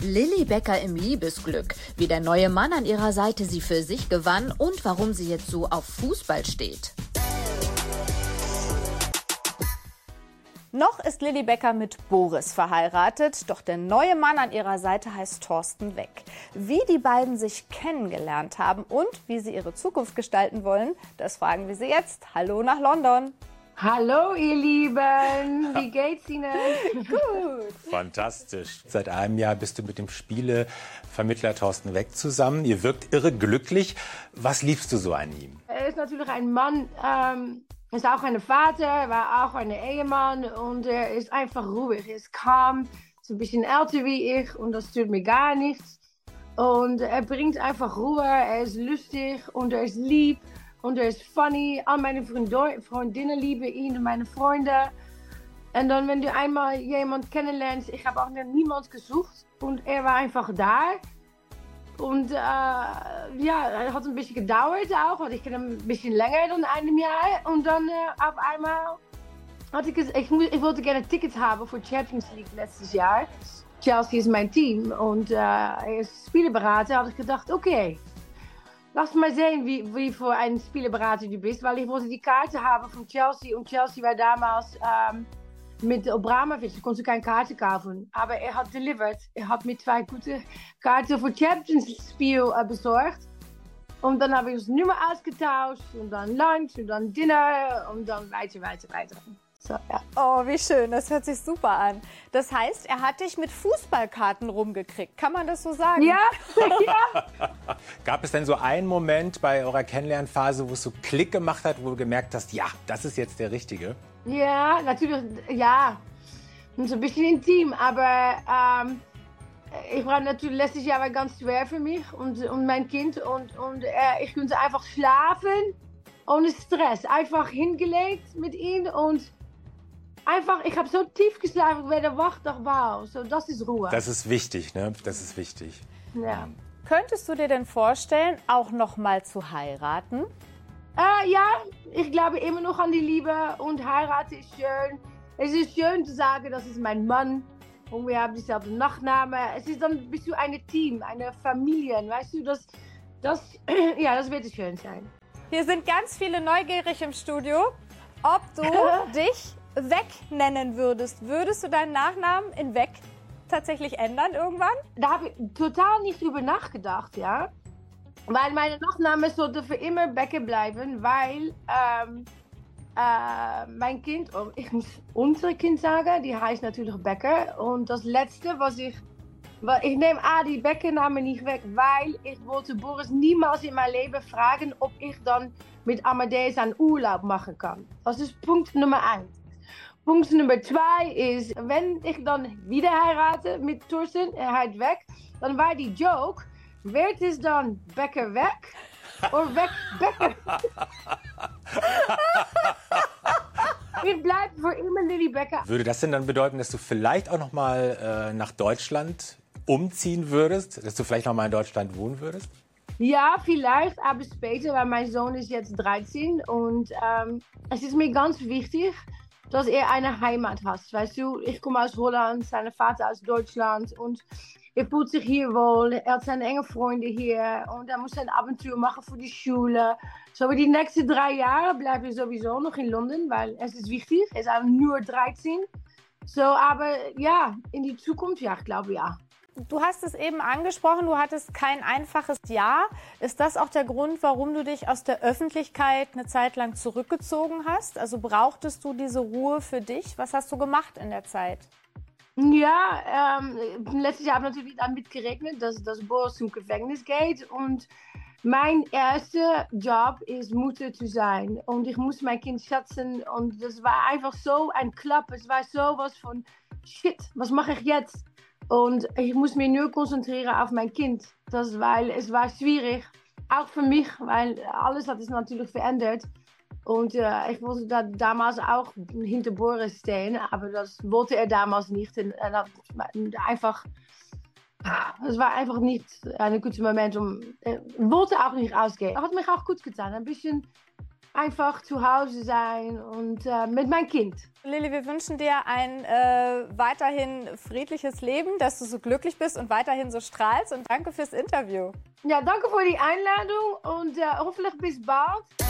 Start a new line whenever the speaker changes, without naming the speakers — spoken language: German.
Lilly Becker im Liebesglück, wie der neue Mann an ihrer Seite sie für sich gewann und warum sie jetzt so auf Fußball steht.
Noch ist Lilly Becker mit Boris verheiratet, doch der neue Mann an ihrer Seite heißt Thorsten Weck. Wie die beiden sich kennengelernt haben und wie sie ihre Zukunft gestalten wollen, das fragen wir sie jetzt. Hallo nach London.
Hallo ihr Lieben, wie geht's Ihnen?
Gut.
Fantastisch. Seit einem Jahr bist du mit dem Spielevermittler Thorsten Weck zusammen. Ihr wirkt irre glücklich. Was liebst du so an ihm?
Er ist natürlich ein Mann, ähm, ist auch ein Vater, war auch ein Ehemann und er ist einfach ruhig. Er ist calm, ist ein bisschen älter wie ich und das tut mir gar nichts. Und er bringt einfach Ruhe, er ist lustig und er ist lieb. Und er ist funny. All meine Freundinnen lieben ihn und meine Freunde. Und dann, wenn du einmal jemand kennenlernst, ich auch niemand gesucht und er war einfach da. Und äh, ja, hat ein bisschen gedauert auch, want ich kenne ein bisschen länger dan einem Jahr. Und dann äh, auf einmal hatte ich, ich, ich wollte gerne Tickets haben für Champions League letztes Jahr. Chelsea ist mein Team und äh, er ist Spielerberater. Had ich gedacht, okay, Lass mal sehen, wie, wie für ein Spielerberater du bist, weil ich wollte die Karte haben von Chelsea und Chelsea war damals ähm, mit Obramovic, da konntest du keine Karte kaufen. Aber er hat delivered. Er hat mir zwei gute Karten für Champions Spiel äh, besorgt. Und dann habe ich das Nummer ausgetauscht und dann Lunch und dann Dinner und dann weiter, weiter, weiter.
So, ja. Oh, wie schön, das hört sich super an. Das heißt, er hat dich mit Fußballkarten rumgekriegt. Kann man das so sagen?
Ja, ja.
Gab es denn so einen Moment bei eurer Kennenlernphase, wo es so Klick gemacht hat, wo du gemerkt hast, ja, das ist jetzt der Richtige?
Ja, natürlich, ja. So ein bisschen intim, aber ähm, ich war natürlich letztes Jahr war ganz schwer für mich und, und mein Kind und, und äh, ich konnte einfach schlafen ohne Stress. Einfach hingelegt mit ihm und einfach, ich habe so tief geschlafen, ich werde wach, doch wow, so, das ist Ruhe.
Das ist wichtig, ne? Das ist wichtig.
Ja.
Könntest du dir denn vorstellen, auch noch mal zu heiraten?
Äh, ja, ich glaube immer noch an die Liebe und heirate ist schön. Es ist schön zu sagen, das ist mein Mann und wir haben dieselbe Nachname. Es ist dann bist du ein Team, eine Familie, weißt du, das, das, ja, das wird schön sein.
Hier sind ganz viele neugierig im Studio, ob du dich Weg nennen würdest, würdest du deinen Nachnamen in Weg tatsächlich ändern irgendwann?
Da habe ich total nicht drüber nachgedacht, ja. Weil meine Nachname sollte für immer Becker bleiben, weil ähm, äh, mein Kind, oh, ich muss unser Kind sagen, die heißt natürlich Becker. Und das letzte, was ich ich nehme A, die Beckenname nicht weg, weil ich wollte Boris niemals in mein Leben fragen, ob ich dann mit Amadeus einen Urlaub machen kann. Das ist Punkt Nummer eins. Punkt Nummer zwei ist, wenn ich dann wieder heirate mit Thorsten, er halt weg, dann war die Joke, wird es dann Becker weg oder weg Becker? ich bleibe für immer Lilly Becker.
Würde das denn dann bedeuten, dass du vielleicht auch noch mal äh, nach Deutschland umziehen würdest, dass du vielleicht noch mal in Deutschland wohnen würdest?
Ja, vielleicht, aber später, weil mein Sohn ist jetzt 13 und ähm, es ist mir ganz wichtig, dass er eine Heimat hat. Weißt du, ich komme aus Holland, sein Vater aus Deutschland und er fühlt sich hier wohl. Er hat seine enge Freunde hier und er muss ein Abenteuer machen für die Schule. So, die nächsten drei Jahre bleibt er sowieso noch in London, weil es ist wichtig. Er ist nur 13. So, aber ja, in die Zukunft, ja, ich glaube ja.
Du hast es eben angesprochen, du hattest kein einfaches Jahr. Ist das auch der Grund, warum du dich aus der Öffentlichkeit eine Zeit lang zurückgezogen hast? Also brauchtest du diese Ruhe für dich? Was hast du gemacht in der Zeit?
Ja, ähm, letztes Jahr habe ich natürlich damit gerechnet, dass das Boris zum Gefängnis geht. Und mein erster Job ist Mutter zu sein. Und ich muss mein Kind schätzen. Und das war einfach so ein Klapp. Es war sowas von Shit, was mache ich jetzt? Und ich muss mich nur konzentrieren auf mein Kind. Das, weil es war schwierig, auch für mich, weil alles hat sich natürlich verändert. Und äh, ich wollte da damals auch hinter Boris stehen, aber das wollte er damals nicht. Und, dat, einfach, es war einfach nicht ein guter Moment, um, er wollte auch nicht ausgehen. Hat mich auch gut getan, ein bisschen einfach zu Hause sein und äh, mit meinem Kind.
Lilly, wir wünschen dir ein äh, weiterhin friedliches Leben, dass du so glücklich bist und weiterhin so strahlst. Und danke fürs Interview.
Ja, danke für die Einladung und äh, hoffentlich bis bald.